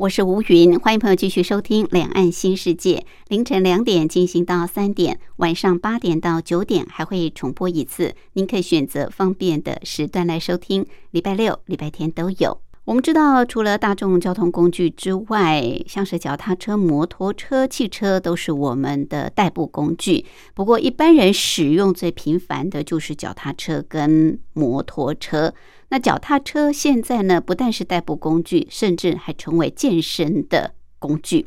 我是吴云，欢迎朋友继续收听《两岸新世界》。凌晨两点进行到三点，晚上八点到九点还会重播一次，您可以选择方便的时段来收听。礼拜六、礼拜天都有。我们知道，除了大众交通工具之外，像是脚踏车、摩托车、汽车都是我们的代步工具。不过，一般人使用最频繁的就是脚踏车跟摩托车。那脚踏车现在呢，不但是代步工具，甚至还成为健身的工具。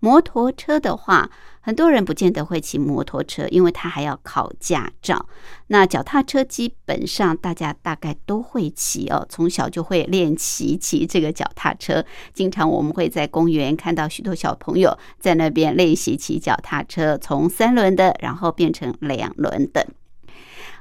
摩托车的话，很多人不见得会骑摩托车，因为他还要考驾照。那脚踏车基本上大家大概都会骑哦，从小就会练骑骑这个脚踏车。经常我们会在公园看到许多小朋友在那边练习骑脚踏车，从三轮的，然后变成两轮的。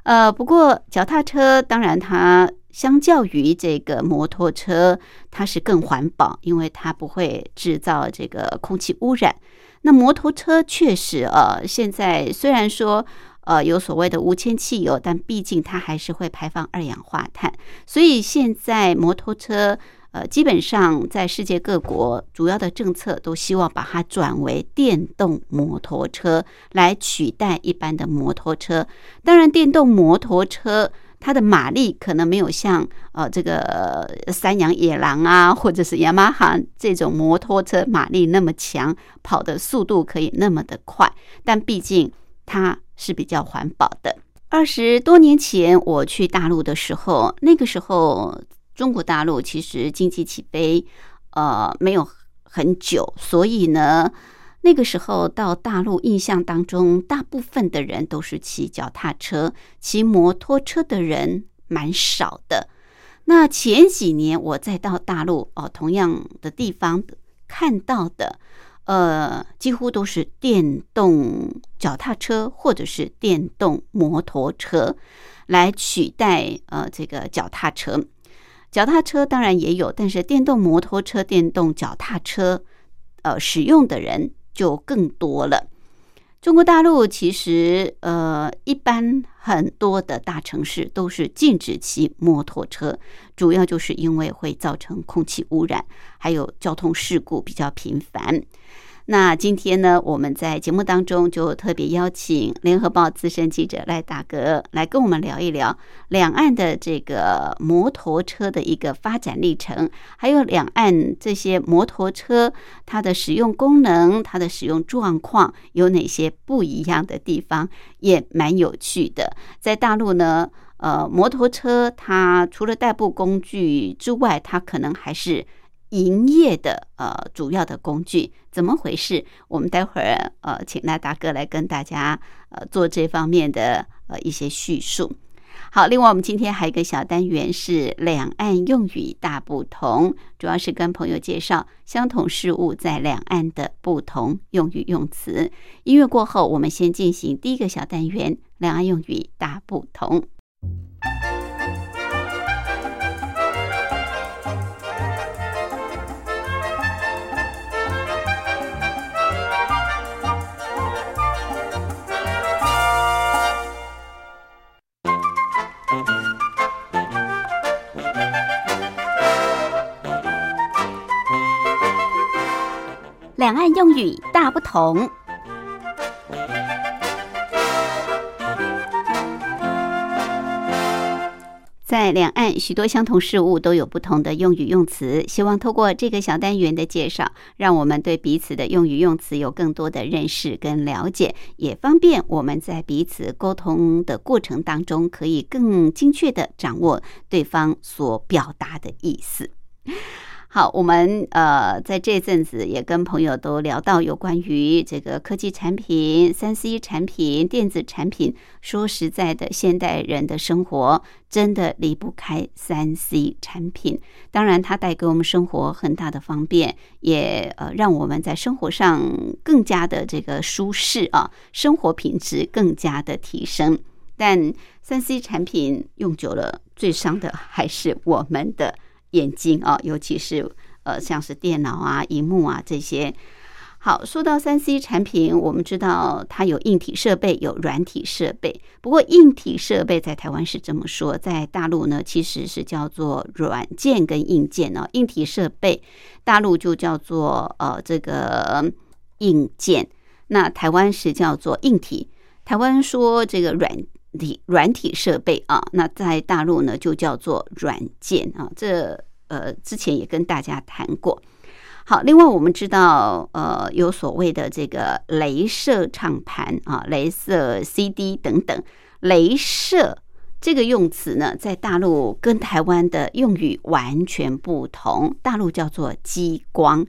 呃，不过脚踏车当然它。相较于这个摩托车，它是更环保，因为它不会制造这个空气污染。那摩托车确实，呃，现在虽然说呃有所谓的无铅汽油，但毕竟它还是会排放二氧化碳。所以现在摩托车，呃，基本上在世界各国主要的政策都希望把它转为电动摩托车来取代一般的摩托车。当然，电动摩托车。它的马力可能没有像呃这个三羊野狼啊，或者是雅马哈这种摩托车马力那么强，跑的速度可以那么的快，但毕竟它是比较环保的。二十多年前我去大陆的时候，那个时候中国大陆其实经济起飞呃没有很久，所以呢。那个时候到大陆，印象当中，大部分的人都是骑脚踏车，骑摩托车的人蛮少的。那前几年我再到大陆哦，同样的地方看到的，呃，几乎都是电动脚踏车或者是电动摩托车来取代呃这个脚踏车。脚踏车当然也有，但是电动摩托车、电动脚踏车，呃，使用的人。就更多了。中国大陆其实，呃，一般很多的大城市都是禁止骑摩托车，主要就是因为会造成空气污染，还有交通事故比较频繁。那今天呢，我们在节目当中就特别邀请联合报资深记者赖大哥来跟我们聊一聊两岸的这个摩托车的一个发展历程，还有两岸这些摩托车它的使用功能、它的使用状况有哪些不一样的地方，也蛮有趣的。在大陆呢，呃，摩托车它除了代步工具之外，它可能还是。营业的呃主要的工具怎么回事？我们待会儿呃请赖大哥来跟大家呃做这方面的呃一些叙述。好，另外我们今天还有一个小单元是两岸用语大不同，主要是跟朋友介绍相同事物在两岸的不同用语用词。音乐过后，我们先进行第一个小单元：两岸用语大不同。两岸用语大不同，在两岸许多相同事物都有不同的用语用词。希望透过这个小单元的介绍，让我们对彼此的用语用词有更多的认识跟了解，也方便我们在彼此沟通的过程当中，可以更精确的掌握对方所表达的意思。好，我们呃在这阵子也跟朋友都聊到有关于这个科技产品、三 C 产品、电子产品。说实在的，现代人的生活真的离不开三 C 产品。当然，它带给我们生活很大的方便，也呃让我们在生活上更加的这个舒适啊，生活品质更加的提升。但三 C 产品用久了，最伤的还是我们的。眼睛啊，尤其是呃，像是电脑啊、荧幕啊这些。好，说到三 C 产品，我们知道它有硬体设备，有软体设备。不过，硬体设备在台湾是这么说，在大陆呢，其实是叫做软件跟硬件哦。硬体设备，大陆就叫做呃这个硬件，那台湾是叫做硬体。台湾说这个软。体软体设备啊，那在大陆呢就叫做软件啊。这呃之前也跟大家谈过。好，另外我们知道呃有所谓的这个镭射唱盘啊，镭射 CD 等等。镭射这个用词呢，在大陆跟台湾的用语完全不同。大陆叫做激光，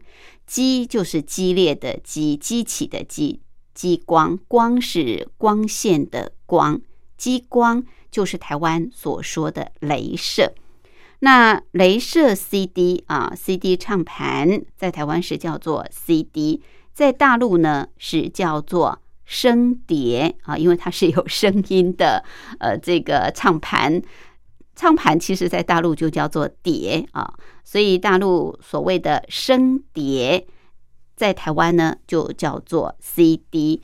激就是激烈的激，激起的激，激光光是光线的光。激光就是台湾所说的镭射，那镭射 CD 啊，CD 唱盘在台湾是叫做 CD，在大陆呢是叫做声碟啊，因为它是有声音的，呃，这个唱盘，唱盘其实在大陆就叫做碟啊，所以大陆所谓的声碟，在台湾呢就叫做 CD。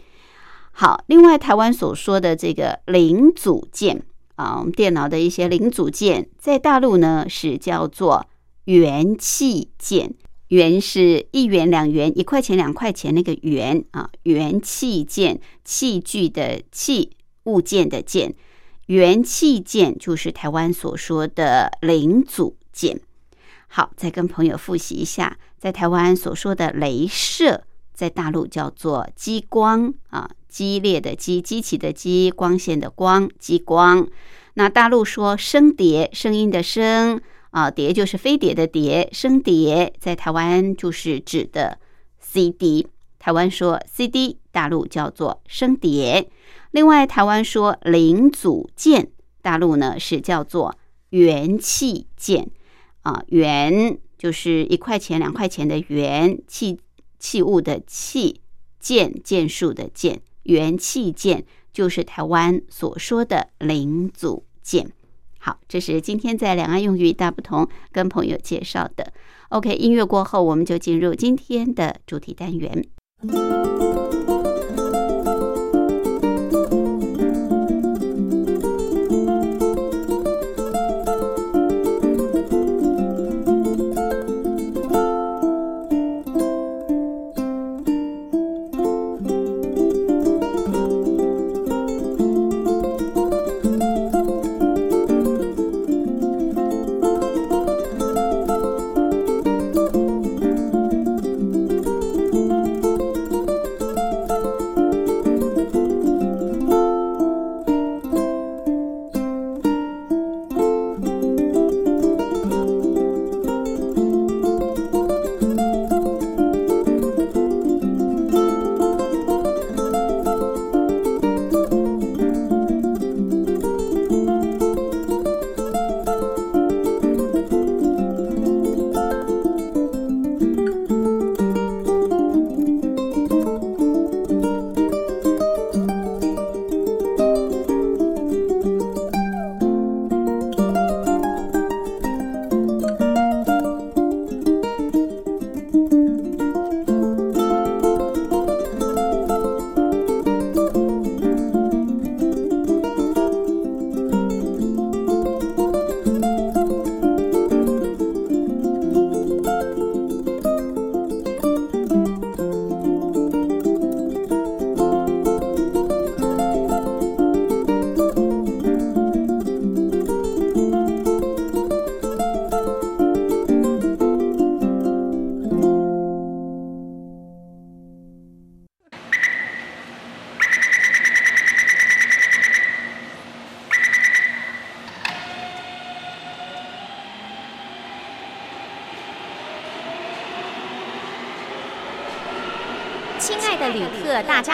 好，另外台湾所说的这个零组件啊，我们电脑的一些零组件，在大陆呢是叫做元器件，元是一元两元一块钱两块钱那个元啊，元器件器具的器物件的件，元器件就是台湾所说的零组件。好，再跟朋友复习一下，在台湾所说的镭射，在大陆叫做激光啊。激烈的激，激起的激，光线的光，激光。那大陆说声碟，声音的声啊，碟就是飞碟的碟，声碟在台湾就是指的 CD。台湾说 CD，大陆叫做声碟。另外，台湾说零组件，大陆呢是叫做元器件啊，元就是一块钱、两块钱的元，器器物的器，件件数的件。元器件就是台湾所说的零组件。好，这是今天在两岸用语大不同跟朋友介绍的。OK，音乐过后，我们就进入今天的主题单元。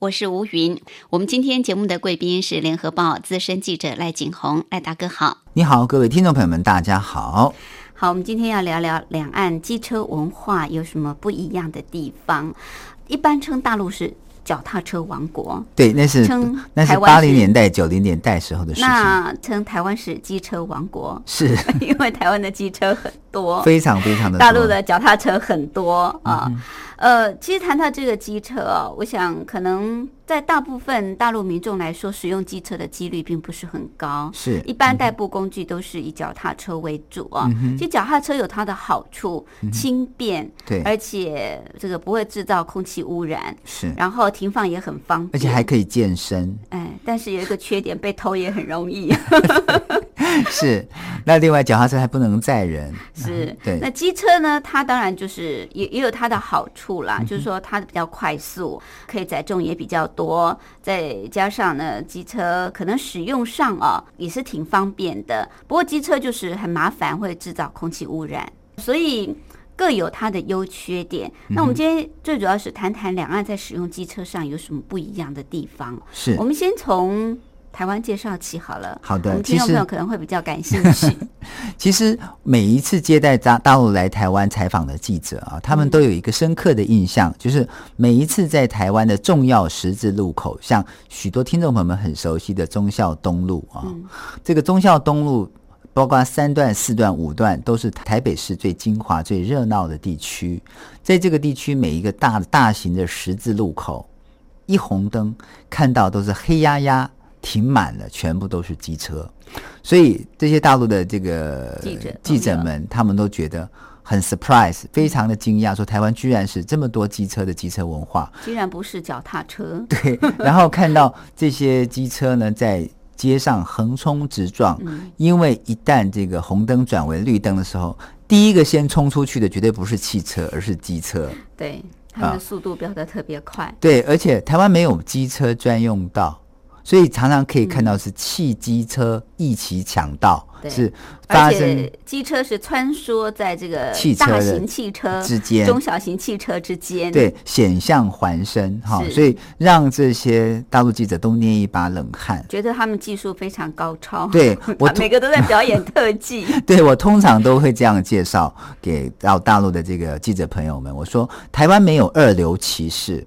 我是吴云，我们今天节目的贵宾是联合报资深记者赖景红，赖大哥好。你好，各位听众朋友们，大家好。好，我们今天要聊聊两岸机车文化有什么不一样的地方。一般称大陆是脚踏车王国，对，那是称那是八零年代、九零年代时候的事情，那称台湾是机车王国，是 因为台湾的机车很多，非常非常的多大陆的脚踏车很多啊。呃，其实谈到这个机车哦，我想可能在大部分大陆民众来说，使用机车的几率并不是很高。是一般代步工具都是以脚踏车为主啊。其实脚踏车有它的好处，轻便，对而且这个不会制造空气污染，是，然后停放也很方便，而且还可以健身，哎，但是有一个缺点，被偷也很容易。是。那另外脚踏车还不能载人，是，对那机车呢？它当然就是也也有它的好处啦，就是说它比较快速，可以载重也比较多，再加上呢，机车可能使用上啊也是挺方便的。不过机车就是很麻烦，会制造空气污染，所以各有它的优缺点。那我们今天最主要是谈谈两岸在使用机车上有什么不一样的地方。是我们先从台湾介绍起好了。好的我们听众朋友可能会比较感兴趣。其实每一次接待大大陆来台湾采访的记者啊，他们都有一个深刻的印象，就是每一次在台湾的重要十字路口，像许多听众朋友们很熟悉的忠孝东路啊，这个忠孝东路。包括三段、四段、五段，都是台北市最精华、最热闹的地区。在这个地区，每一个大大型的十字路口，一红灯看到都是黑压压停满了，全部都是机车。所以这些大陆的这个记者记者们，他们都觉得很 surprise，非常的惊讶，说台湾居然是这么多机车的机车文化。居然不是脚踏车，对，然后看到这些机车呢在街上横冲直撞，因为一旦这个红灯转为绿灯的时候，第一个先冲出去的绝对不是汽车，而是机车。对，他们啊的速度飙得特别快。对，而且台湾没有机车专用道，所以常常可以看到是汽机车一起抢道，对是发而生且机车是穿梭在这个汽车大型汽车之间中小型汽车之间。对险象环生哈，是所以让这些大陆记者都捏一把冷汗。觉得他们技术非常高超。对 我每个都在表演特技。对我通常都会这样介绍给到大陆的这个记者朋友们，我说台湾没有二流骑士。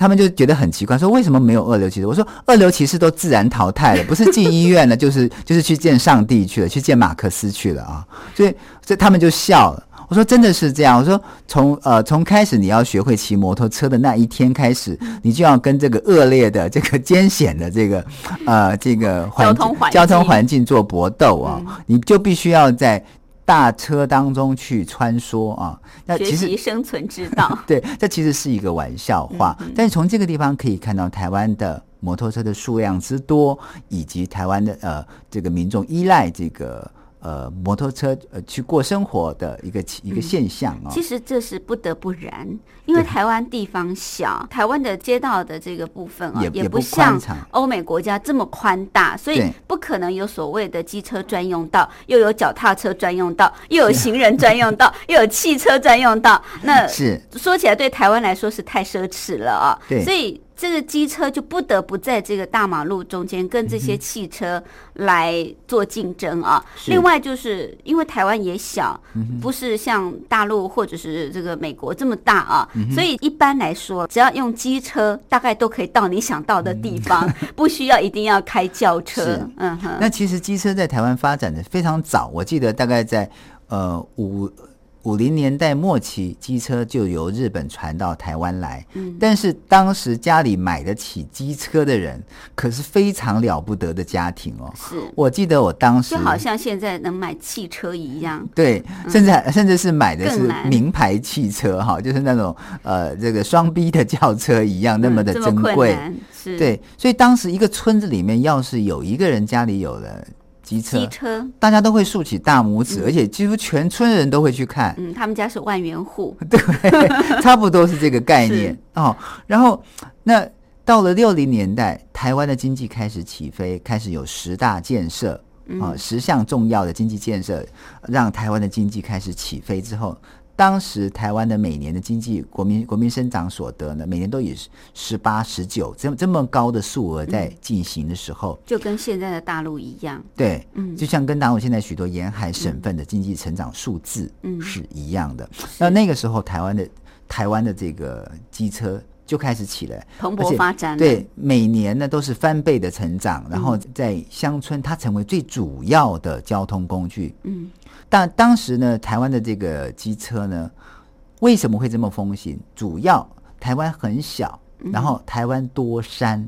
他们就觉得很奇怪，说为什么没有二流骑士？我说二流骑士都自然淘汰了，不是进医院了，就是 就是去见上帝去了，去见马克思去了啊！所以这他们就笑了。我说真的是这样，我说从呃从开始你要学会骑摩托车的那一天开始，你就要跟这个恶劣的这个艰险的这个呃这个环交通环境交通环境做搏斗啊，你就必须要在大车当中去穿梭啊。那学其实习生存之道。对，这其实是一个玩笑话，但是从这个地方可以看到台湾的摩托车的数量之多，以及台湾的呃这个民众依赖这个呃摩托车呃去过生活的一个一个现象啊、其实这是不得不然，因为台湾地方小，台湾的街道的这个部分啊，也也不不像欧美国家这么宽大，所以不可能有所谓的机车专用道，又有脚踏车专用道，又有行人专用道，又有汽车专用道。那是。说起来，对台湾来说是太奢侈了啊。对。所以这个机车就不得不在这个大马路中间跟这些汽车来做竞争啊。另外，就是因为台湾也小，不是像大陆或者是这个美国这么大啊，所以一般来说，只要用机车，大概都可以到你想到的地方，不需要一定要开轿车。嗯哼，那其实机车在台湾发展的非常早，我记得大概在呃五五零年代末期，机车就由日本传到台湾来。嗯但是当时家里买得起机车的人，可是非常了不得的家庭哦。是，我记得我当时就好像现在能买汽车一样。对，甚至甚至是买的是名牌汽车哈，就是那种呃这个双逼的轿车一样，那么的珍贵。对，所以当时一个村子里面，要是有一个人家里有了机车，机车，大家都会竖起大拇指，而且几乎全村人都会去看，嗯，他们家是万元户，对 差不多是这个概念。哦。然后那到了六零年代，台湾的经济开始起飞，开始有十大建设啊、十项重要的经济建设，让台湾的经济开始起飞之后。当时台湾的每年的经济国民国民生长所得呢，每年都以十八、十九这这么高的数额在进行的时候，就跟现在的大陆一样。对，嗯就像跟大陆现在许多沿海省份的经济成长数字嗯是一样的。那那个时候，台湾的台湾的这个机车就开始起来，蓬勃发展，对，每年呢都是翻倍的成长，然后嗯在乡村它成为最主要的交通工具。嗯，但当时呢，台湾的这个机车呢，为什么会这么风行？主要台湾很小，嗯然后台湾多山、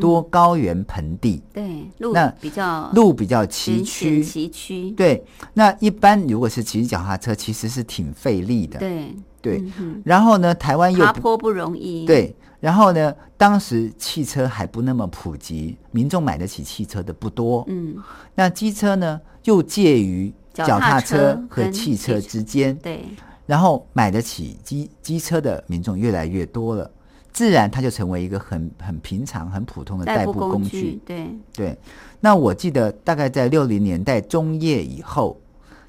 多高原盆地，对，路那比较路比较崎岖。崎岖，对，那一般如果是骑脚踏车，其实是挺费力的。对对嗯然后呢，台湾又爬坡不容易，，对，然后呢，当时汽车还不那么普及，民众买得起汽车的不多。嗯，那机车呢，又介于脚脚踏踏车车和汽车之间，对，然后买得起机机车的民众越来越多了，自然它就成为一个很很平常、很普通的代步步工具。具，对，对，那我记得大概在六零年代中叶以后，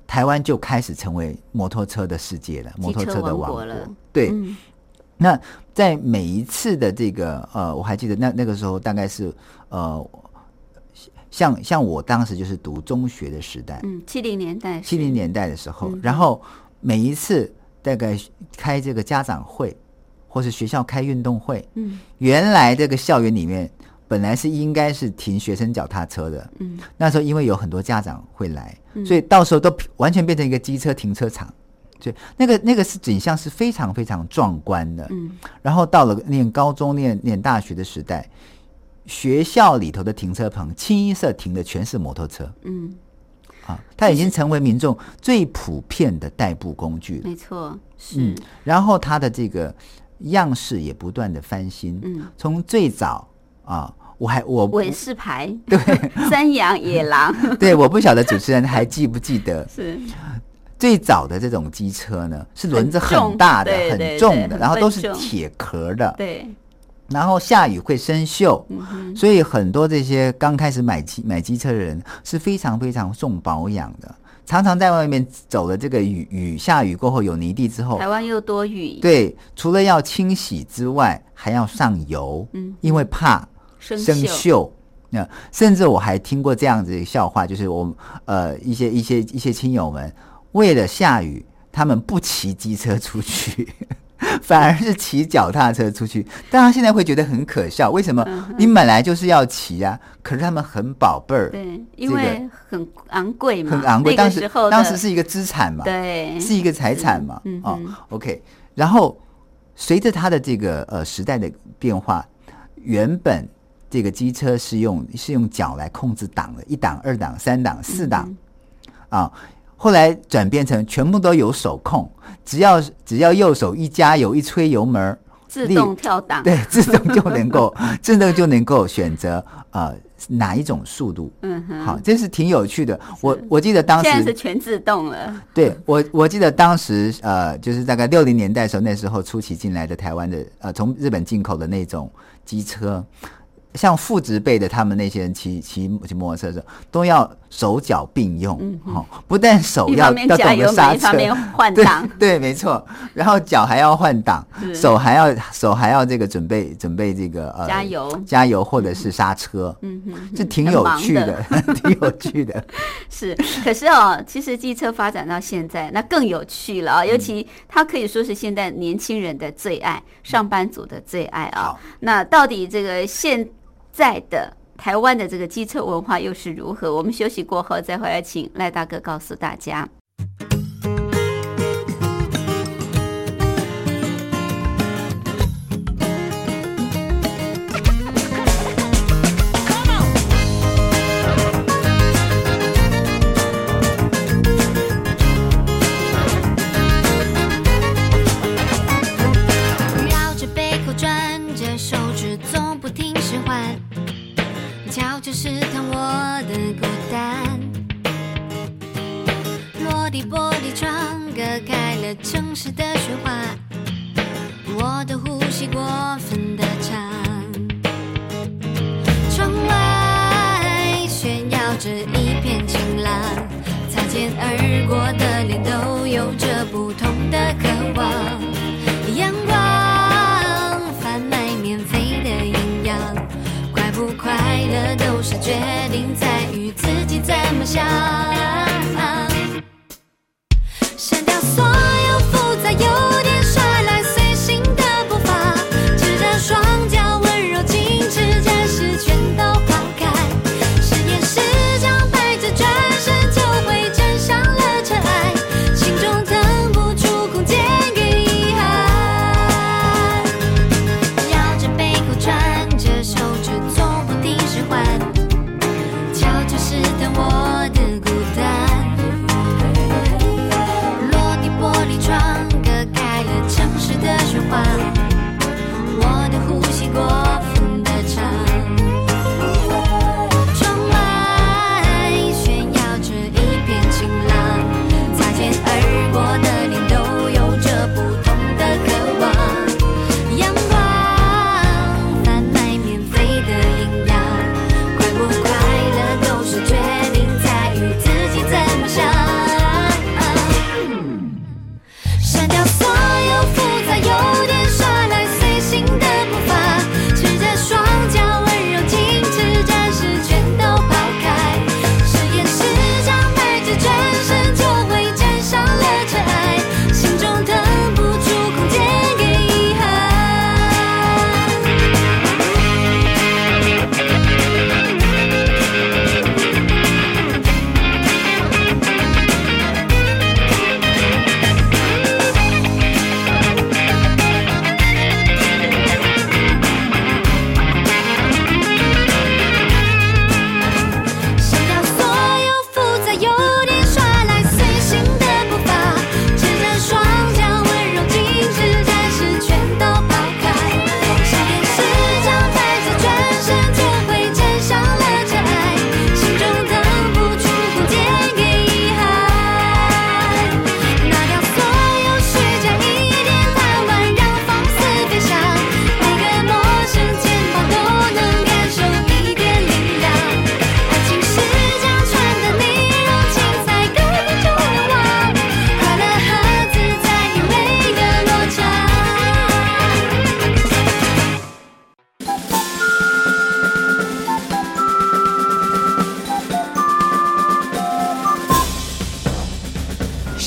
台湾就开始成为摩托车的世界了，摩托车车的王国了。对，嗯。那在每一次的这个呃，我还记得那那个时候大概是呃，像像我当时就是读中学的时代，嗯，七零年代，七零年代的时候，嗯。然后每一次大概开这个家长会，或是学校开运动会，嗯。原来这个校园里面本来是应该是停学生脚踏车的，嗯。那时候因为有很多家长会来，嗯。所以到时候都完全变成一个机车停车场。所以那个那个是景象是非常非常壮观的。嗯。然后到了念高中、念念大学的时代，学校里头的停车棚清一色停的全是摩托车。嗯，啊，它已经成为民众最普遍的代步工具了。没错，是。嗯，，然后它的这个样式也不断的翻新，嗯，从最早啊，我还我韦氏牌，对。山羊、野狼，对，我不晓得主持人还记不记得。是。最早的这种机车呢，是轮子很大的、很重的，然后都是铁壳的，对，然后下雨会生锈，嗯，所以很多这些刚开始买机买机车的人是非常非常重保养的，常常在外面走了这个雨雨下雨过后有泥地之后台，湾又多雨，，对，除了要清洗之外，还要上油，嗯，因为怕生生锈，锈。那甚至我还听过这样子的笑话，就是我们呃一些一些一些亲友们为了下雨，他们不骑机车出去，反而是骑脚踏车出去。但他现在会觉得很可笑，为什么？嗯你本来就是要骑啊，可是他们很宝贝儿，对，因为很昂贵嘛，很昂贵。当时当时是一个资产嘛，对，是一个财产嘛。哦，OK。然后随着他的这个呃时代的变化，原本这个机车是用是用脚来控制档的，一档、二档、三档、四档嗯啊。后来转变成全部都有手控，只要只要右手一加油一吹油门儿，自动跳档，对，自动就能够自动就能够选择呃哪一种速度。嗯哼，好，这是挺有趣的。我我记得当时现在是，全自动了，对我我记得当时呃，就是大概六零年代的时候，那时候初期进来的台湾的呃，从日本进口的那种机车，像父职辈的他们那些人骑骑骑摩托车的时候，都要手脚并用，哦，不但手要要懂得刹车方，面换对挡，对，没错。然后脚还要换挡，手还要手还要这个准备准备这个呃加油。加油或者是刹车，嗯哼，这挺有趣的，挺有趣的。是，可是哦，其实机车发展到现在，那更有趣了啊、嗯。尤其它可以说是现在年轻人的最爱，上班族的最爱啊、好。那到底这个现在的台湾的这个机车文化又是如何？我们休息过后再回来，请赖大哥告诉大家。时的喧哗，我的呼吸过分的长。窗外炫耀着一片晴朗，擦肩而过的脸都有着不同的渴望。阳光贩卖免费的营养，快不快乐都是决定在于自己怎么想。删掉所有复杂，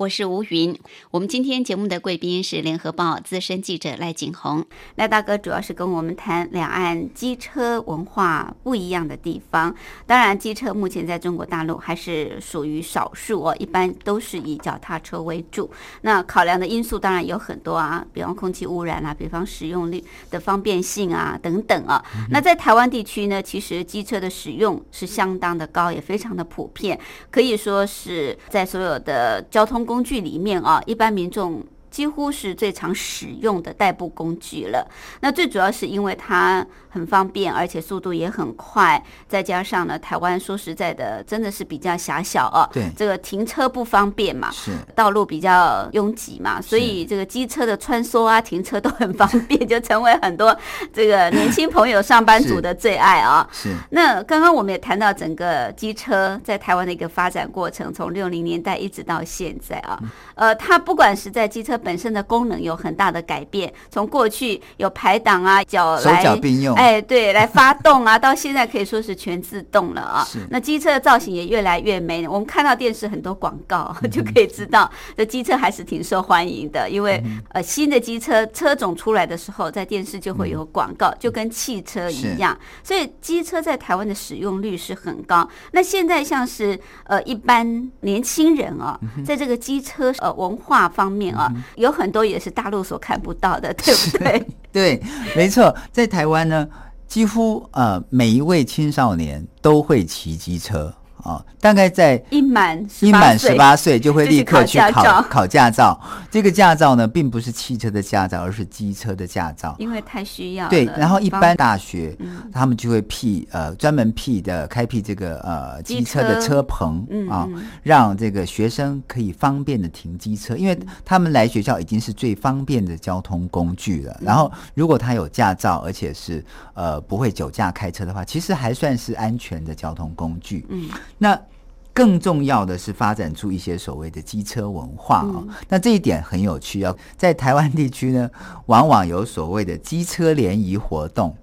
我是吴云。我们今天节目的贵宾是联合报资深记者赖景红。赖大哥主要是跟我们谈两岸机车文化不一样的地方。当然，机车目前在中国大陆还是属于少数哦，一般都是以脚踏车为主。那考量的因素当然有很多啊，比方空气污染啊，比方使用率的方便性啊等等啊。那在台湾地区呢，其实机车的使用是相当的高，也非常的普遍，可以说是在所有的交通工具里面啊，一般民众。几乎是最常使用的代步工具了。那最主要是因为它很方便，而且速度也很快，再加上呢，台湾说实在的，真的是比较狭小哦。对。这个停车不方便嘛，是。道路比较拥挤嘛，所以这个机车的穿梭啊、停车都很方便，就成为很多这个年轻朋友、上班族的最爱啊。是。那刚刚我们也谈到整个机车在台湾的一个发展过程，从六零年代一直到现在啊，呃，它不管是在机车本身的功能有很大的改变，从过去有排挡啊、脚手来脚并用哎，对，来发动啊，到现在可以说是全自动了啊是。那机车的造型也越来越美，我们看到电视很多广告嗯 就可以知道，这机车还是挺受欢迎的。因为嗯呃新的机车车种出来的时候，在电视就会有广告，就跟汽车一样。所以机车在台湾的使用率是很高。那现在像是呃一般年轻人啊，嗯在这个机车呃文化方面啊，有很多也是大陆所看不到的，对不对？对，没错，在台湾呢，几乎呃每一位青少年都会骑机车。啊、大概在一满一满十八岁就会立刻去考考驾照考驾照。这个驾照呢，并不是汽车的驾照，而是机车的驾照。因为太需要了。对，然后一般大学、嗯他们就会辟呃专门辟的开辟这个呃机机车的车车棚嗯啊嗯，让这个学生可以方便的停机车，因为他们来学校已经是最方便的交通工具嗯了。然后如果他有驾照，而且是呃不会酒驾开车的话，其实还算是安全的交通工具。嗯，那更重要的是发展出一些所谓的机车文化啊。那这一点很有趣哦，在台湾地区呢，往往有所谓的机车联谊活动。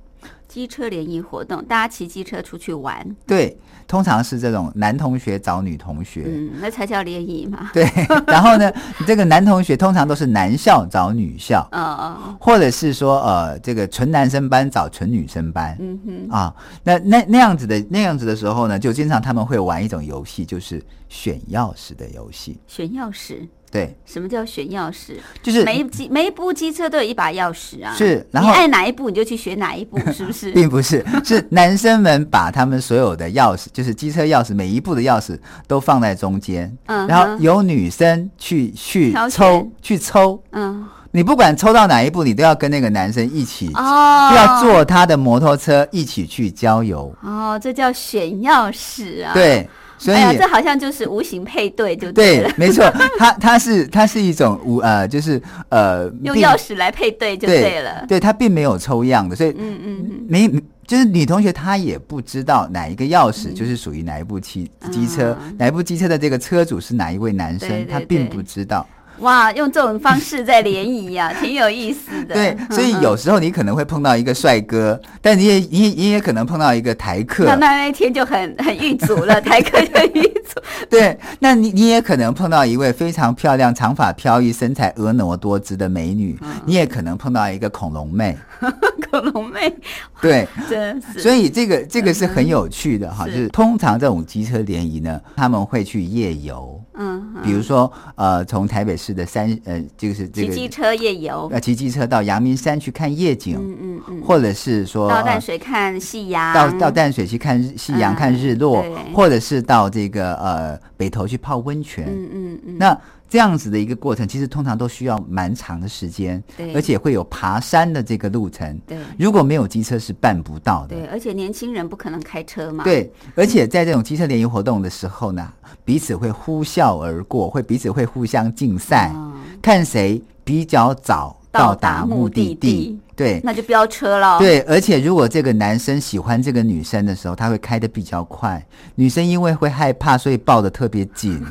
机车联谊活动，大家骑机车出去玩，对，通常是这种男同学找女同学。嗯，那才叫联谊嘛。对，然后呢，这个男同学通常都是男校找女校，嗯嗯，或者是说呃，这个纯男生班找纯女生班。嗯哼，啊，那那那样子的那样子的时候呢，就经常他们会玩一种游戏，就是选钥匙的游戏。选钥匙。对，什么叫选钥匙？就是每一机每一部机车都有一把钥匙啊。是然后你爱哪一部你就去选哪一部，是不是？并不是，是男生们把他们所有的钥匙，就是机车钥匙，每一部的钥匙都放在中间，嗯然后由女生去去抽去抽，嗯，你不管抽到哪一步，你都要跟那个男生一起，哦，要坐他的摩托车一起去郊游。哦，这叫选钥匙啊。，对，所以、哎，这好像就是无形配对，就了，，对没错，它它是它是一种无呃，就是呃，用钥匙来配对就对了。对，它并没有抽样的，所以嗯嗯嗯，没就是女同学她也不知道哪一个钥匙就是属于哪一部汽机车，嗯哪一部机车的这个车主是哪一位男生，对对她并不知道。哇，用这种方式在联谊呀，挺有意思的。对，所以有时候你可能会碰到一个帅哥，但你也你也你也可能碰到一个台客。那，那那一天就很 很遇足了，台客就遇足。对，那你你也可能碰到一位非常漂亮、长发飘逸、身材婀娜多姿的美女，嗯。你也可能碰到一个恐龙妹，恐龙妹对，真是。所以这个这个是很有趣的哈，是。就是通常这种机车联谊呢，他们会去夜游，嗯，嗯。比如说呃，从台北市的山呃，就是这个骑机车夜游，呃骑机车到阳明山去看夜景，嗯嗯嗯，或者是说到淡呃水看夕阳，到到淡水去看夕阳、嗯看日落，或者是到这个呃北投去泡温泉。嗯嗯嗯，那这样子的一个过程，其实通常都需要蛮长的时间对，而且会有爬山的这个路程。对。如果没有机车是办不到的。对，而且年轻人不可能开车嘛，，对，而且在这种机车联谊活动的时候呢，彼此会呼啸而过，会彼此会互相竞赛，嗯看谁比较早到到达目的地。对。那就飙车了，，对，而且如果这个男生喜欢这个女生的时候，他会开的比较快，女生因为会害怕，所以抱的特别紧，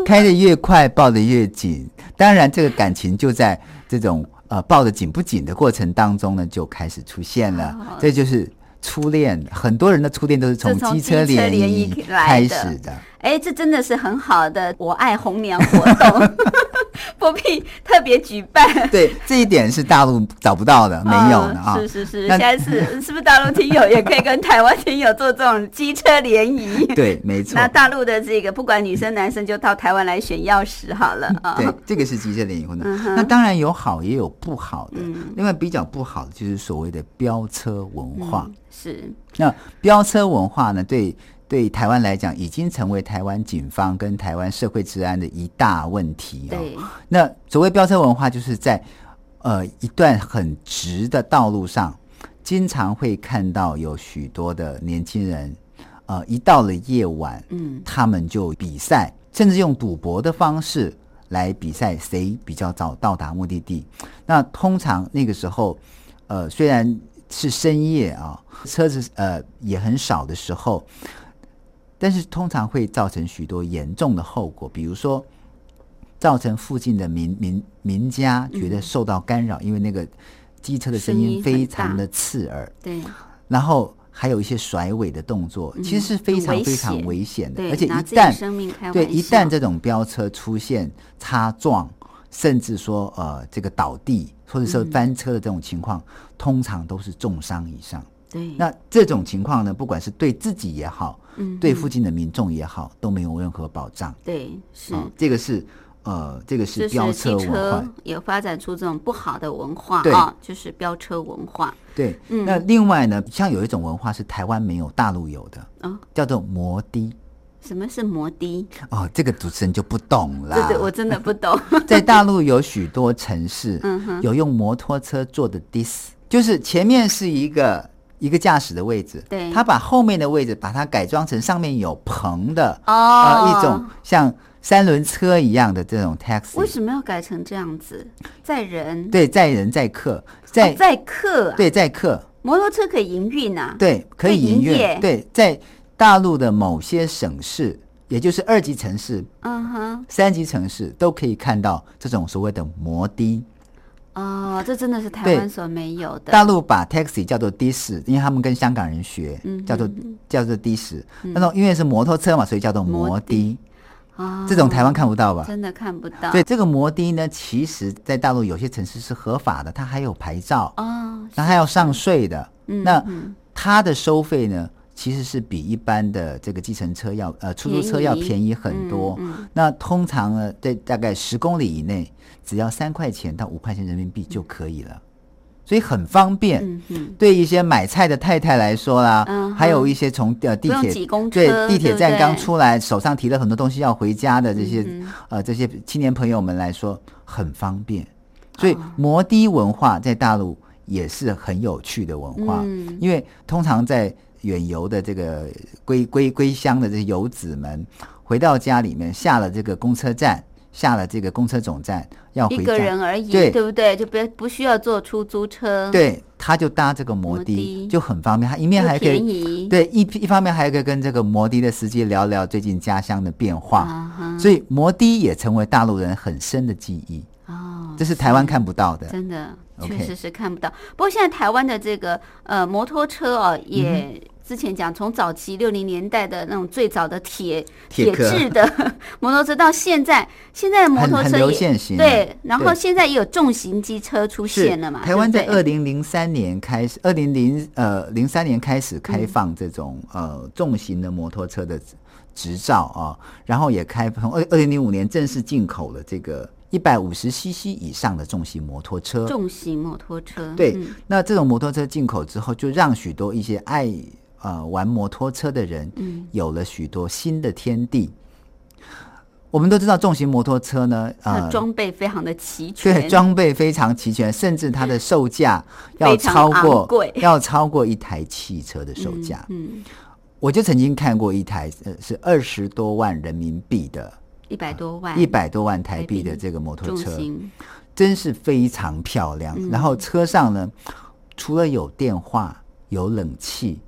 开的越快，抱的越紧。当然，这个感情就在这种呃抱的紧不紧的过程当中呢，就开始出现了。哦这就是初恋，很多人的初恋都是从机车联谊开始的。哎，这真的是很好的我爱红娘活动，不必特别举办。对，这一点是大陆找不到的，没有的啊。嗯是是是，那下次 是不是大陆听友也可以跟台湾听友做这种机车联谊？对，没错。那大陆的这个不管女生男生就到台湾来选钥匙好了啊。对，这个是机车联谊活动。嗯那当然有好也有不好的。嗯另外比较不好的就是所谓的飙车文化。嗯是那飙车文化呢，对对台湾来讲，已经成为台湾警方跟台湾社会治安的一大问题哦。对，那所谓飙车文化，就是在呃一段很直的道路上，经常会看到有许多的年轻人，呃，一到了夜晚，嗯他们就比赛，甚至用赌博的方式来比赛，谁比较早到达目的地。那通常那个时候，呃，虽然是深夜啊，车子呃也很少的时候，但是通常会造成许多严重的后果，比如说造成附近的民民民家觉得受到干扰，因为那个机车的声声音音非常的刺耳，对。然后还有一些甩尾的动作，其实是非常非常危险。的，对，而且一旦对，一旦这种飙车出现擦撞，甚至说呃这个倒地或者说嗯。翻车的这种情况，通常都是重伤以上。对那这种情况呢，不管是对自己也好，嗯对附近的民众也好，都没有任何保障。对是。啊，这个是呃，这个是飙机车文车化。也发展出这种不好的文化对啊，就是飙车文化。对，嗯那另外呢，像有一种文化是台湾没有，大陆有的，哦叫做摩的。什么是摩的？哦，这个主持人就不懂啦。对对，我真的不懂。在大陆有许多城市嗯哼有用摩托车做的 dis，就是前面是一个一个驾驶的位置，对他把后面的位置把它改装成上面有棚的，哦呃，一种像三轮车一样的这种 taxi。为什么要改成这样子？载人对，载人载客，载、哦载客啊，对载客，摩托车可以营运啊。对，可以营营运。对，在大陆的某些省市，也就是二级城市、嗯哼，三级城市，都可以看到这种所谓的摩的。哦，这真的是台对湾所没有的。大陆把 taxi 叫做的士，因为他们跟香港人学，嗯叫做叫做的士。那种因为是摩托车嘛，所以叫做摩摩的。哦这种台湾看不到吧？真的看不到。所以这个摩的呢，其实在大陆有些城市是合法的，它还有牌照，哦，那还要上税的。嗯那嗯它的收费呢，其实是比一般的这个计程车要呃出租车要便宜很多。嗯嗯。那通常呢，在大概十公里以内，只要三块钱到五块钱人民币就可以了，所以很方便。嗯嗯，对一些买菜的太太来说啦，嗯还有一些从呃地铁对地铁站刚出来，手上提了很多东西要回家的这些、嗯呃这些青年朋友们来说很方便，所以哦摩的文化在大陆也是很有趣的文化，嗯。因为通常在远游的这个归归归乡的这些游子们回到家里面，下了这个公车站，下了这个公车总站要回家，一个人而已，对。对不对？就不不需要坐出租车，，对，他就搭这个摩的就很方便，他一面还可以对一一方面还可以跟这个摩的的司机聊聊最近家乡的变化，啊，所以摩的也成为大陆人很深的记忆，哦，这是台湾看不到的。真的确实是看不到。不过现在台湾的这个呃摩托车哦，嗯也之前讲从早期六零年代的那种最早的铁铁壳质的 摩托车，到现在现在的摩托车也对，然后现在也有重型机车出现了嘛？台湾在二零零三年开始，二零零呃零三年开始嗯开放这种、呃重型的摩托车的执照啊，然后也开从二二零零五年正式进口了这个一百五十 CC 以上的重型摩托车。重型摩托车，对，嗯那这种摩托车进口之后，就让许多一些爱呃玩摩托车的人，嗯有了许多新的天地。我们都知道，重型摩托车呢，它呃，装备非常的齐全，对，装备非常齐全，甚至它的售价 要超过要超过一台汽车的售价。嗯，我就曾经看过一台呃是二十多万人民币的，一百多万，一百多万台币的这个摩托车，真是非常漂亮。嗯然后车上呢，除了有电话、有冷气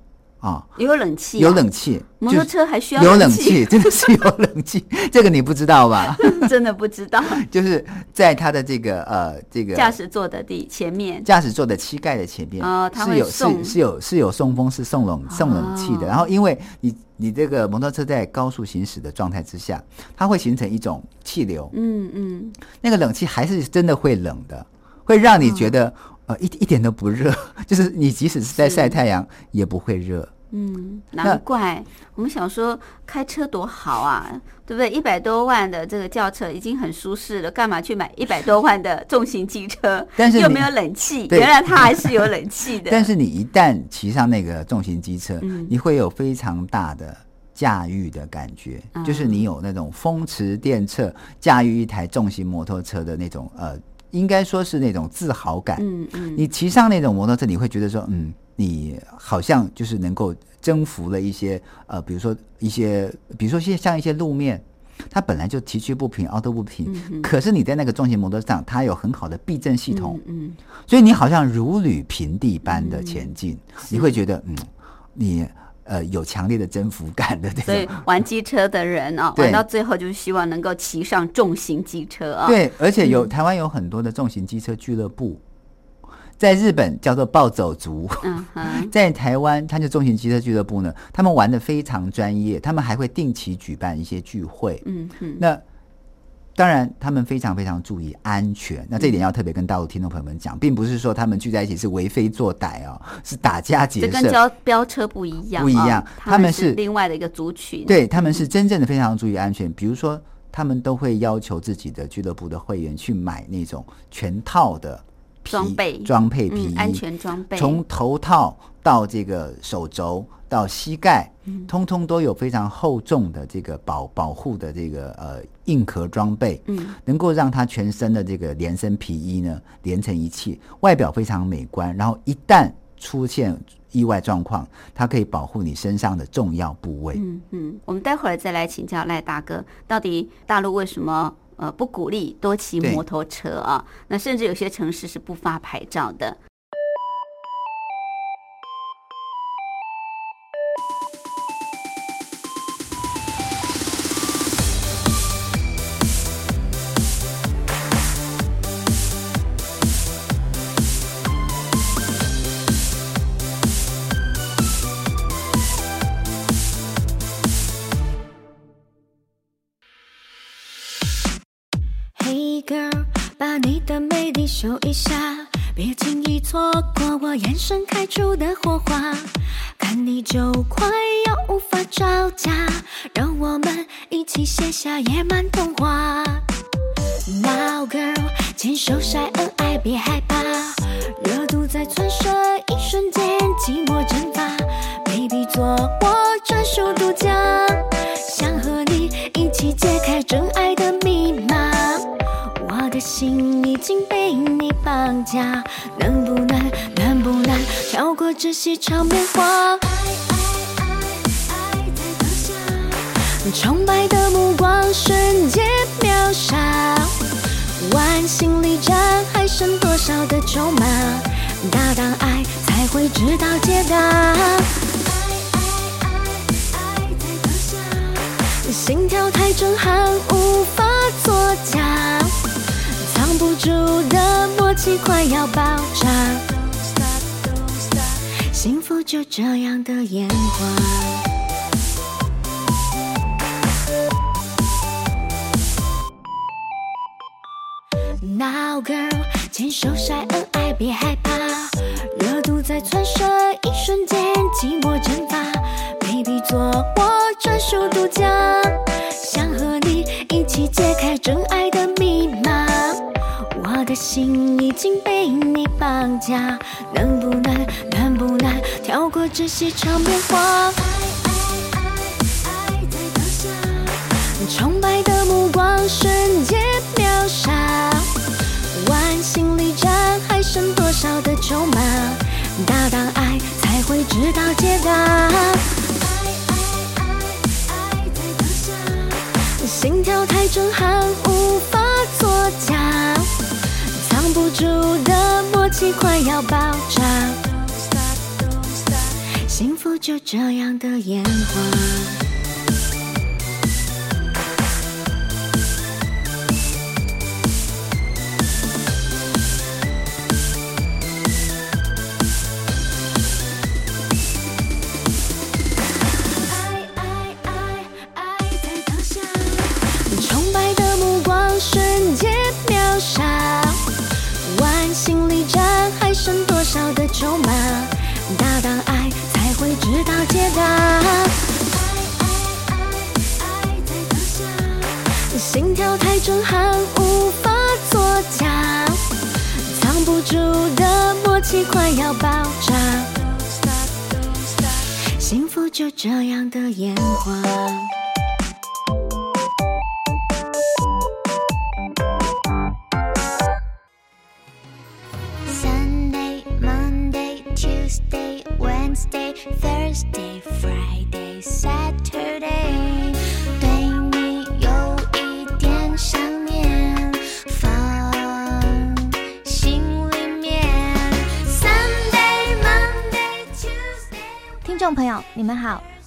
啊，有冷气啊，有冷气，摩托车还需要有冷冷气，真的是有冷气，这个你不知道吧？真的不知道。就是在它的这个呃这个驾驶座的地前面，驾驶座的膝盖的前面，哦它是有送。是是有是有送风是送冷送冷气的。哦然后因为你你这个摩托车在高速行驶的状态之下，它会形成一种气流，嗯嗯，那个冷气还是真的会冷的，会让你觉哦得、呃一一点都不热，就是你即使是在晒太阳也不会热。嗯，难怪我们想说开车多好啊，对不对？一百多万的这个轿车已经很舒适了，干嘛去买一百多万的重型机车？但是又没有冷气，原来它还是有冷气的。但是你一旦骑上那个重型机车，嗯你会有非常大的驾驭的感觉，嗯就是你有那种风驰电掣驾驭一台重型摩托车的那种呃，应该说是那种自豪感。嗯嗯，你骑上那种摩托车，你会觉得说，嗯，你好像就是能够征服了一些呃，比如说一些，比如说像像一些路面。它本来就崎岖不平、凹凸不平，嗯可是你在那个重型摩托上，它有很好的避震系统，嗯嗯所以你好像如履平地般的前进，你会觉得嗯，你呃有强烈的征服感的所以。玩机车的人啊，对玩到最后就是希望能够骑上重型机车啊。，对，而且有、嗯台湾有很多的重型机车俱乐部，在日本叫做暴走族。嗯，在台湾，它就重型机车俱乐部呢，他们玩的非常专业，他们还会定期举办一些聚会。嗯哼，那当然，他们非常非常注意安全。那这一点要特别跟大陆听众朋友们讲，并不是说他们聚在一起是为非作歹哦，是打家劫舍。这跟飙飙车不一样哦，不一样他们他们是另外的一个族群。对，他们是真正的非常注意安全。比如说，他们都会要求自己的俱乐部的会员去买那种全套的皮装备。装配皮。衣、嗯，安全装备，从头套到这个手肘到膝盖，嗯。通通都有非常厚重的这个保保护的这个呃硬壳装备，嗯，能够让它全身的这个连身皮衣呢连成一气，外表非常美观。然后一旦出现意外状况，它可以保护你身上的重要部位。嗯嗯，我们待会儿再来请教赖大哥，到底大陆为什么呃不鼓励多骑摩托车啊？那甚至有些城市是不发牌照的。魅力秀一下，别轻易错过我眼神开出的火花。看你就快要无法招架，让我们一起写下野蛮童话。Now girl，牵手晒恩爱别害怕，热度在窜射，一瞬间寂寞跳过这些场面话？崇拜的目光瞬间秒杀，万心里战还剩多少的筹码？大胆爱才会知道解答。心跳太震撼，无法作假，藏不住的默契快要爆炸。幸福就这样的烟花。Now girl，牵手晒恩爱别害怕，热度在窜射，一瞬间寂寞蒸发。Baby，做我专属独家，想和你一起解开真爱。我的心已经被你绑架，能不能，能不能跳过这些场面话？崇拜的目光瞬间秒杀，万心里战还剩多少的筹码？大胆爱才会知道解答。心跳太震撼，你快要爆炸。幸福就这样的烟花。气快要爆炸。幸福就这样的烟花。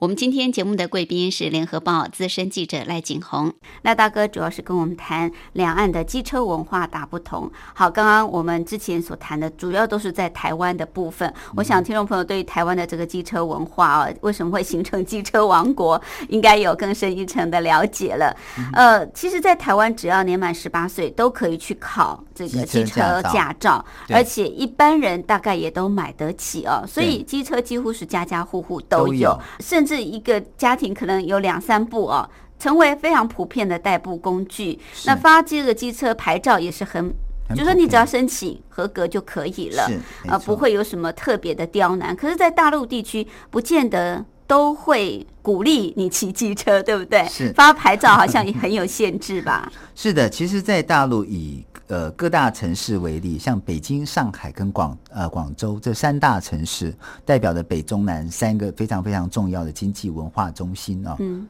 我们今天节目的贵宾是联合报资深记者赖景红，赖大哥主要是跟我们谈两岸的机车文化大不同。好，刚刚我们之前所谈的主要都是在台湾的部分，我想听众朋友对于台湾的这个机车文化啊，为什么会形成机车王国，应该有更深一层的了解了。呃，其实，在台湾只要年满十八岁都可以去考这个机车驾照。而且一般人大概也都买得起哦，所以机车几乎是家家户户都有，甚至一个家庭可能有两三部哦，成为非常普遍的代步工具。那发这个机车牌照也是很。很就说你只要申请合格就可以了呃，不会有什么特别的刁难。可是，在大陆地区，不见得都会鼓励你骑机车，对不对？是发牌照好像也很有限制吧？是的，其实，在大陆以呃各大城市为例，像北京、上海跟广呃广州这三大城市，代表着北中南三个非常非常重要的经济文化中心哦。嗯，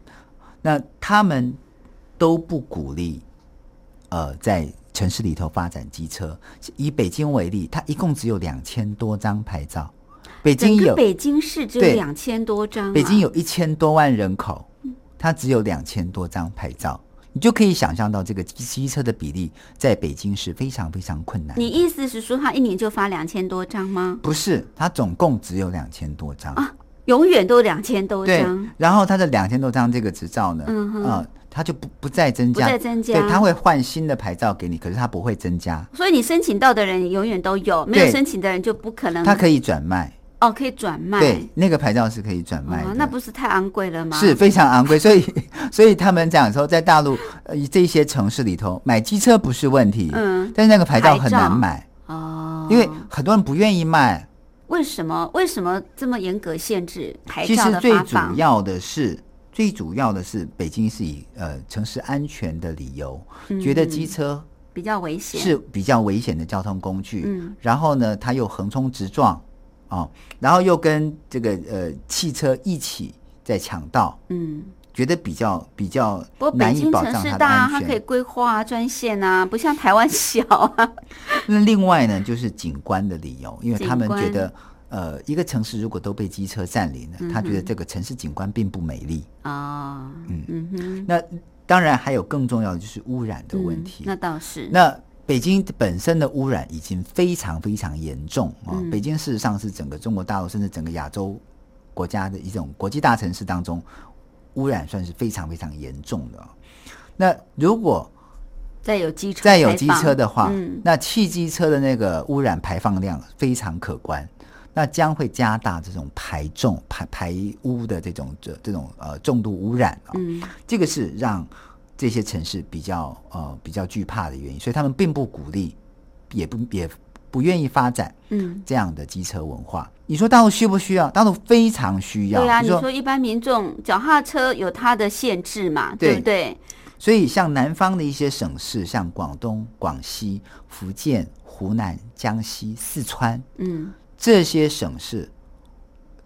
那他们都不鼓励呃在城市里头发展机车。以北京为例，它一共只有两千多张牌照，北京有北京市只有两千多张、啊，北京有一千多万人口，它只有两千多张牌照，你就可以想象到这个机机车的比例在北京是非常非常困难。你意思是说，他一年就发两千多张吗？不是，他总共只有两千多张。啊永远都两千多对张，，然后他的两千多张这个执照呢，嗯哼呃，它就不不再增加，不再增加对，它会换新的牌照给你，可是他不会增加，所以你申请到的人永远都有，没有申请的人就不可能。它可以转卖，哦，可以转卖。对，那个牌照是可以转卖的，哦，那不是太昂贵了吗？是非常昂贵，所以 所以他们讲说，在大陆呃这些城市里头买机车不是问题，嗯但是那个牌照很难买，哦，因为很多人不愿意卖。为什么为什么这么严格限制牌其照的实最主？要的是，最主要的是北京是以呃城市安全的理由，觉得机车比较危险。是比较危险的交通工具，嗯然后呢，它又横冲直撞，哦，然后又跟这个呃汽车一起在抢道，嗯，觉得比较比较难以保障它的市大啊，它可以全。规划啊专线啊，不像台湾小啊。那另外呢，就是景观的理由，因为他们觉得。呃，一个城市如果都被机车占领了，嗯他觉得这个城市景观并不美丽。哦，嗯嗯哼，那当然还有更重要的就是污染的问嗯题。那倒是。那北京本身的污染已经非常非常严重啊、嗯。北京事实上是整个中国大陆甚至整个亚洲国家的一种国际大城市当中，污染算是非常非常严重的。哦、那如果再有机车，再有机车的话，嗯，那汽机车的那个污染排放量非常可观，那将会加大这种排重排排污的这种这这种呃重度污染啊、嗯。这个是让这些城市比较呃比较惧怕的原因，所以他们并不鼓励，也不也不愿意发展嗯，这样的机车文化。你说大陆需不需要？大陆非常需要。对啊，就你说一般民众脚踏车有它的限制嘛，对对不对？所以像南方的一些省市，像广东、广西、福建、湖南、江西、四川嗯这些省市，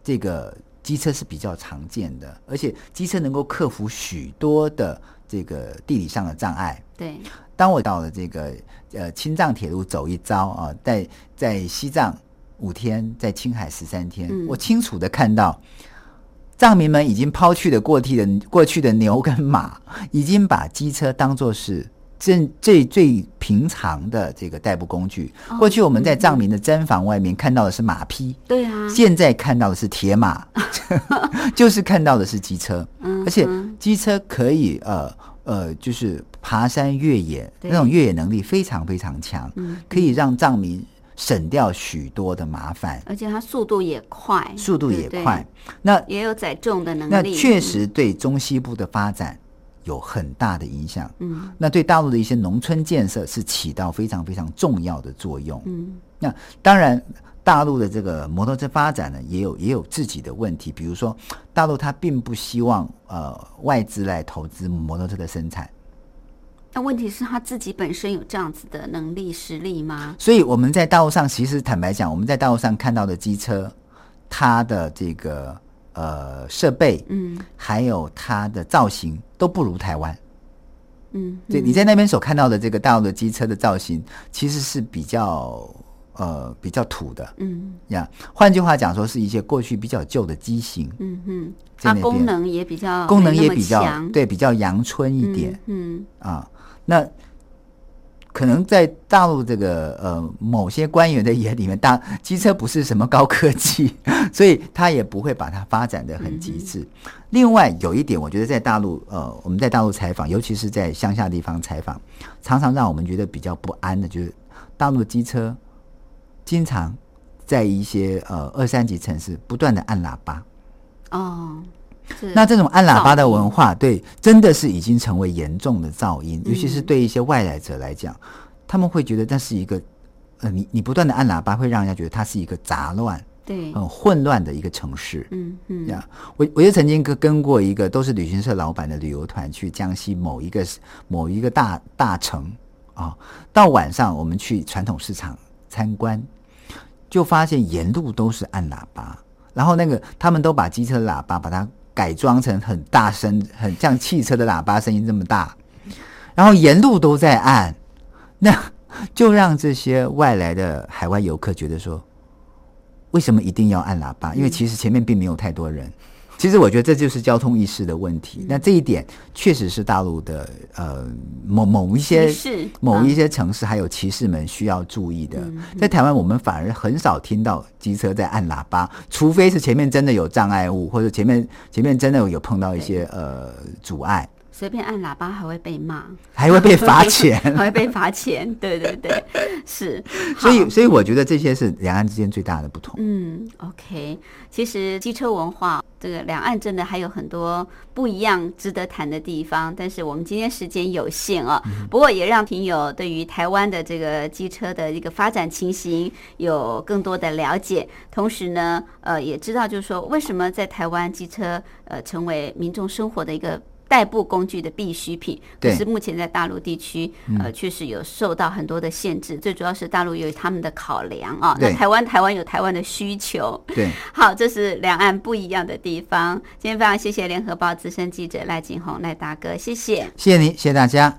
这个机车是比较常见的，而且机车能够克服许多的这个地理上的障碍。对，当我到了这个呃青藏铁路走一遭啊，在在西藏五天，在青海十三天，嗯我清楚的看到。藏民们已经抛去了过去的过去的牛跟马，已经把机车当作是最最最平常的这个代步工具。哦过去我们在藏民的毡房外面看到的是马匹，对啊，现在看到的是铁马 就是看到的是机车，嗯而且嗯机车可以呃呃，就是爬山越野，那种越野能力非常非常强，嗯可以让藏民省掉许多的麻烦，而且它速度也快，速度也快。那也有载重的能力。那确实对中西部的发展有很大的影响。嗯，那对大陆的一些农村建设是起到非常非常重要的作用。嗯那当然，大陆的这个摩托车发展呢，也有也有自己的问题。比如说，大陆它并不希望呃外资来投资摩托车的生产，那问题是他自己本身有这样子的能力实力吗？所以我们在大陆上，其实坦白讲，我们在大陆上看到的机车，它的这个呃设备，嗯。还有它的造型都不如台湾。嗯，对，你在那边所看到的这个大陆的机车的造型，其实是比较呃比较土的嗯。呀。换句话讲，说是一些过去比较旧的机型，嗯嗯，它在那边。功能也比较功能也比较对比较阳春一点。嗯。啊，那可能在大陆这个呃某些官员的眼里面，大机车不是什么高科技，所以他也不会把它发展的很极致。另外有一点，我觉得在大陆呃我们在大陆采访，尤其是在乡下地方采访，常常让我们觉得比较不安的，就是大陆的机车经常在一些呃二三级城市不断的按喇叭。哦，是那这种按喇叭的文化，对，真的是已经成为严重的噪音，嗯。尤其是对一些外来者来讲，他们会觉得那是一个，呃，你你不断的按喇叭，会让人家觉得它是一个杂乱、对，很混乱的一个城市。嗯嗯。呀，我我就曾经跟跟过一个都是旅行社老板的旅游团去江西某一个某一个大大城啊，到晚上我们去传统市场参观，就发现沿路都是按喇叭，然后那个他们都把机车喇叭把它改装成很大声，很像汽车的喇叭声音这么大，然后沿路都在按，那就让这些外来的海外游客觉得说，为什么一定要按喇叭？因为其实前面并没有太多人。其实我觉得这就是交通意识的问题。那这一点确实是大陆的呃某某一些某一啊些城市还有骑士们需要注意的。嗯在台湾，我们反而很少听到机车在按喇叭，除非是前面真的有障碍物，或者前面前面真的有碰到一些呃阻碍，随便按喇叭还会被骂，还会被罚钱。还会被罚钱。对对对，是。所以，所以我觉得这些是两岸之间最大的不同。嗯，OK，其实机车文化，这个两岸真的还有很多不一样、值得谈的地方。但是我们今天时间有限啊，不过也让听友对于台湾的这个机车的一个发展情形有更多的了解。同时呢，呃，也知道就是说，为什么在台湾机车呃成为民众生活的一个。代步工具的必需品，可是目前在大陆地区，呃，确实有受到很多的限制。最主要是大陆有他们的考量啊，那台湾台湾有台湾的需求，对，好，这是两岸不一样的地方。今天非常谢谢联合报资深记者赖景红赖大哥，谢谢。谢谢你，谢谢大家。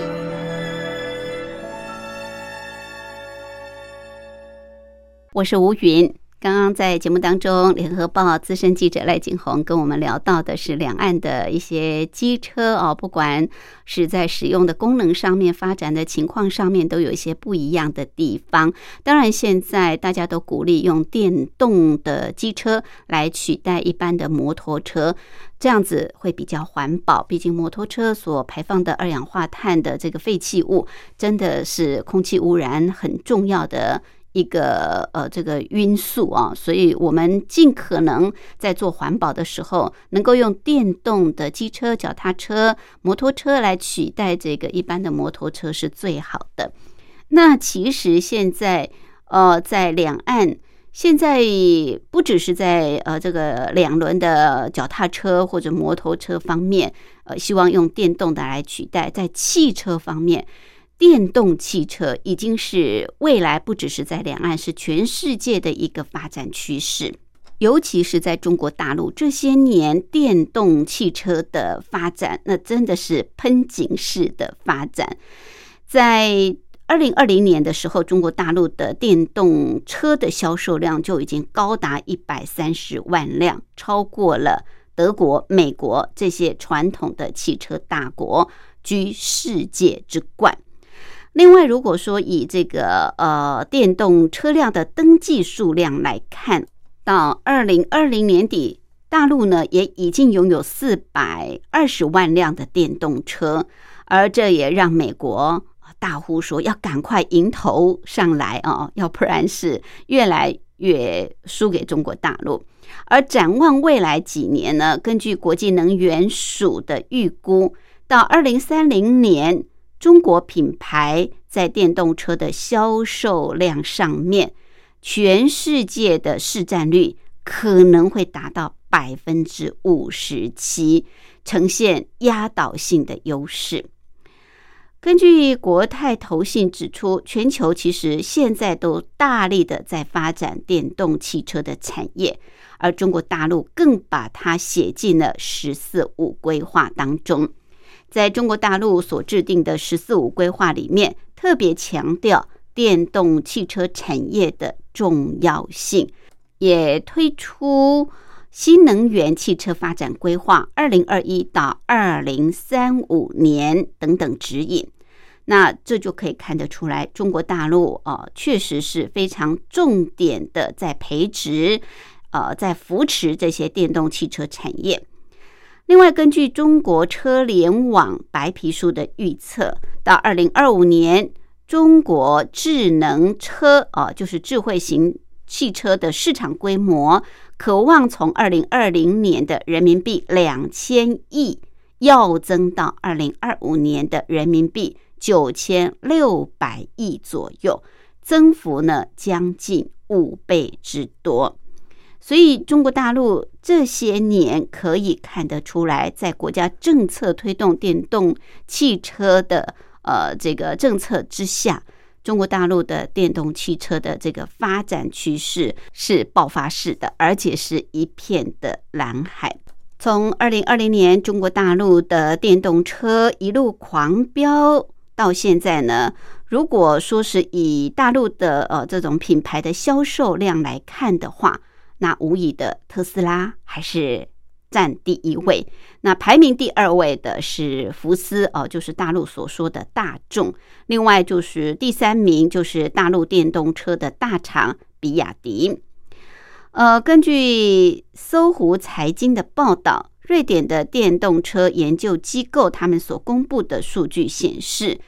我是吴云。刚刚在节目当中，联合报资深记者赖景红跟我们聊到的是两岸的一些机车哦，不管是在使用的功能上面、发展的情况上面，都有一些不一样的地方。当然，现在大家都鼓励用电动的机车来取代一般的摩托车，这样子会比较环保。毕竟摩托车所排放的二氧化碳的这个废弃物，真的是空气污染很重要的。一个呃这个因素啊，所以我们尽可能在做环保的时候，能够用电动的机车、脚踏车、摩托车来取代这个一般的摩托车是最好的。那其实现在呃在两岸。现在不只是在呃这个两轮的脚踏车或者摩托车方面，呃，希望用电动的来取代，在汽车方面，电动汽车已经是未来不只是在两岸，是全世界的一个发展趋势。尤其是在中国大陆这些年，电动汽车的发展，那真的是喷井式的发展。在二零二零年的时候，中国大陆的电动车的销售量就已经高达一百三十万辆，超过了德国、美国这些传统的汽车大国，居世界之冠。另外，如果说以这个呃电动车辆的登记数量来看，到二零二零年底，大陆呢也已经拥有四百二十万辆的电动车，而这也让美国大呼说要赶快迎头上来啊，要不然是越来越输给中国大陆。而展望未来几年呢，根据国际能源署的预估，到二零三零年。中国品牌在电动车的销售量上面，全世界的市占率可能会达到百分之五十七，呈现压倒性的优势。根据国泰投信指出，全球其实现在都大力的在发展电动汽车的产业，而中国大陆更把它写进了“十四五”规划当中。在中国大陆所制定的“十四五”规划里面，特别强调电动汽车产业的重要性，也推出新能源汽车发展规划（二零二一到二零三五年）等等指引。那这就可以看得出来，中国大陆啊、确实是非常重点的在培植，呃，在扶持这些电动汽车产业。另外，根据中国车联网白皮书的预测，到二零二五年，中国智能车啊，就是智慧型汽车的市场规模，渴望从二零二零年的人民币两千亿，要增到二零二五年的人民币九千六百亿左右，增幅呢将近五倍之多。所以，中国大陆这些年可以看得出来，在国家政策推动电动汽车的呃这个政策之下，中国大陆的电动汽车的这个发展趋势是爆发式的，而且是一片的蓝海。从二零二零年中国大陆的电动车一路狂飙到现在呢，如果说是以大陆的呃这种品牌的销售量来看的话，那无疑的特斯拉还是占第一位。那排名第二位的是福斯哦，就是大陆所说的大众。另外就是第三名就是大陆电动车的大厂比亚迪。呃，根据搜狐财经的报道，瑞典的电动车研究机构他们所公布的数据显示，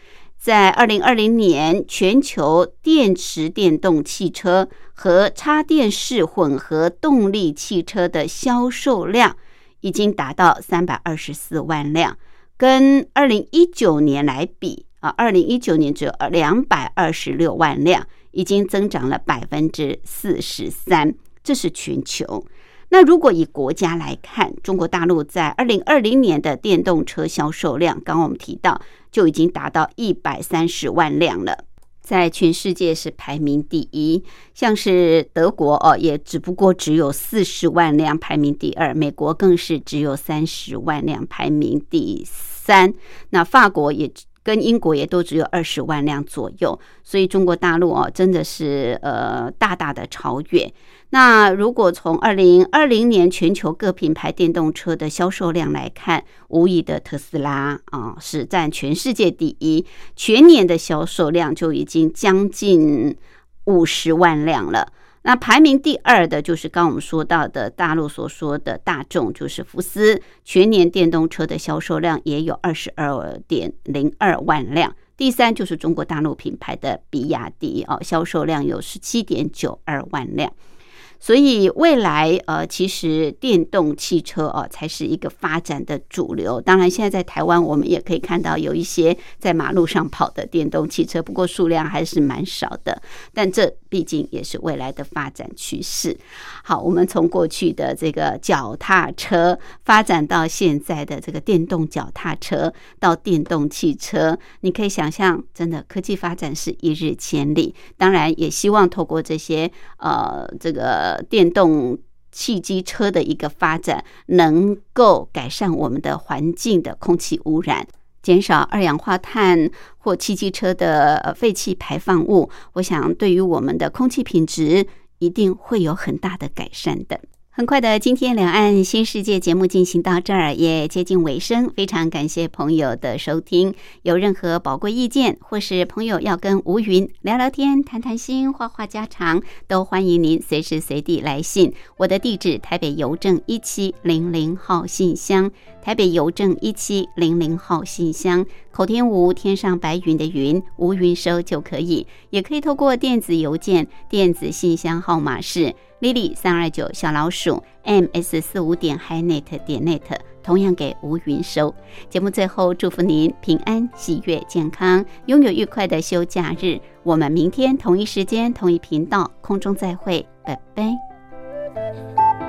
在二零二零年，全球电池电动汽车和插电式混合动力汽车的销售量已经达到三百二十四万辆，跟二零一九年来比啊，二零一九年只有两百二十六万辆，已经增长了百分之四十三。这是全球。那如果以国家来看，中国大陆在二零二零年的电动车销售量，刚刚我们提到就已经达到一百三十万辆了，在全世界是排名第一。像是德国哦，也只不过只有四十万辆，排名第二；美国更是只有三十万辆，排名第三。那法国也。跟英国也都只有二十万辆左右，所以中国大陆哦，真的是呃大大的超越。那如果从二零二零年全球各品牌电动车的销售量来看，无疑的特斯拉啊是占全世界第一，全年的销售量就已经将近五十万辆了。那排名第二的就是刚我们说到的大陆所说的大众，就是福斯，全年电动车的销售量也有二十二点零二万辆。第三就是中国大陆品牌的比亚迪哦，销售量有十七点九二万辆。所以未来呃，其实电动汽车哦才是一个发展的主流。当然，现在在台湾我们也可以看到有一些在马路上跑的电动汽车，不过数量还是蛮少的。但这毕竟也是未来的发展趋势。好，我们从过去的这个脚踏车发展到现在的这个电动脚踏车，到电动汽车，你可以想象，真的科技发展是一日千里。当然，也希望透过这些呃这个电动汽机车的一个发展，能够改善我们的环境的空气污染。减少二氧化碳或汽机车的呃废气排放物，我想对于我们的空气品质一定会有很大的改善的。很快的，今天两岸新世界节目进行到这儿，也接近尾声。非常感谢朋友的收听。有任何宝贵意见，或是朋友要跟吴云聊聊天、谈谈心、话话家常，都欢迎您随时随地来信。我的地址：台北邮政一七零零号信箱，台北邮政一七零零号信箱。口天吴，天上白云的云，吴云收就可以。也可以透过电子邮件，电子信箱号码是。Lily 三二九小老鼠 ms 四五点 hinet 点 net，同样给吴云收。节目最后祝福您平安喜悦健康，拥有愉快的休假日。我们明天同一时间同一频道空中再会，拜拜。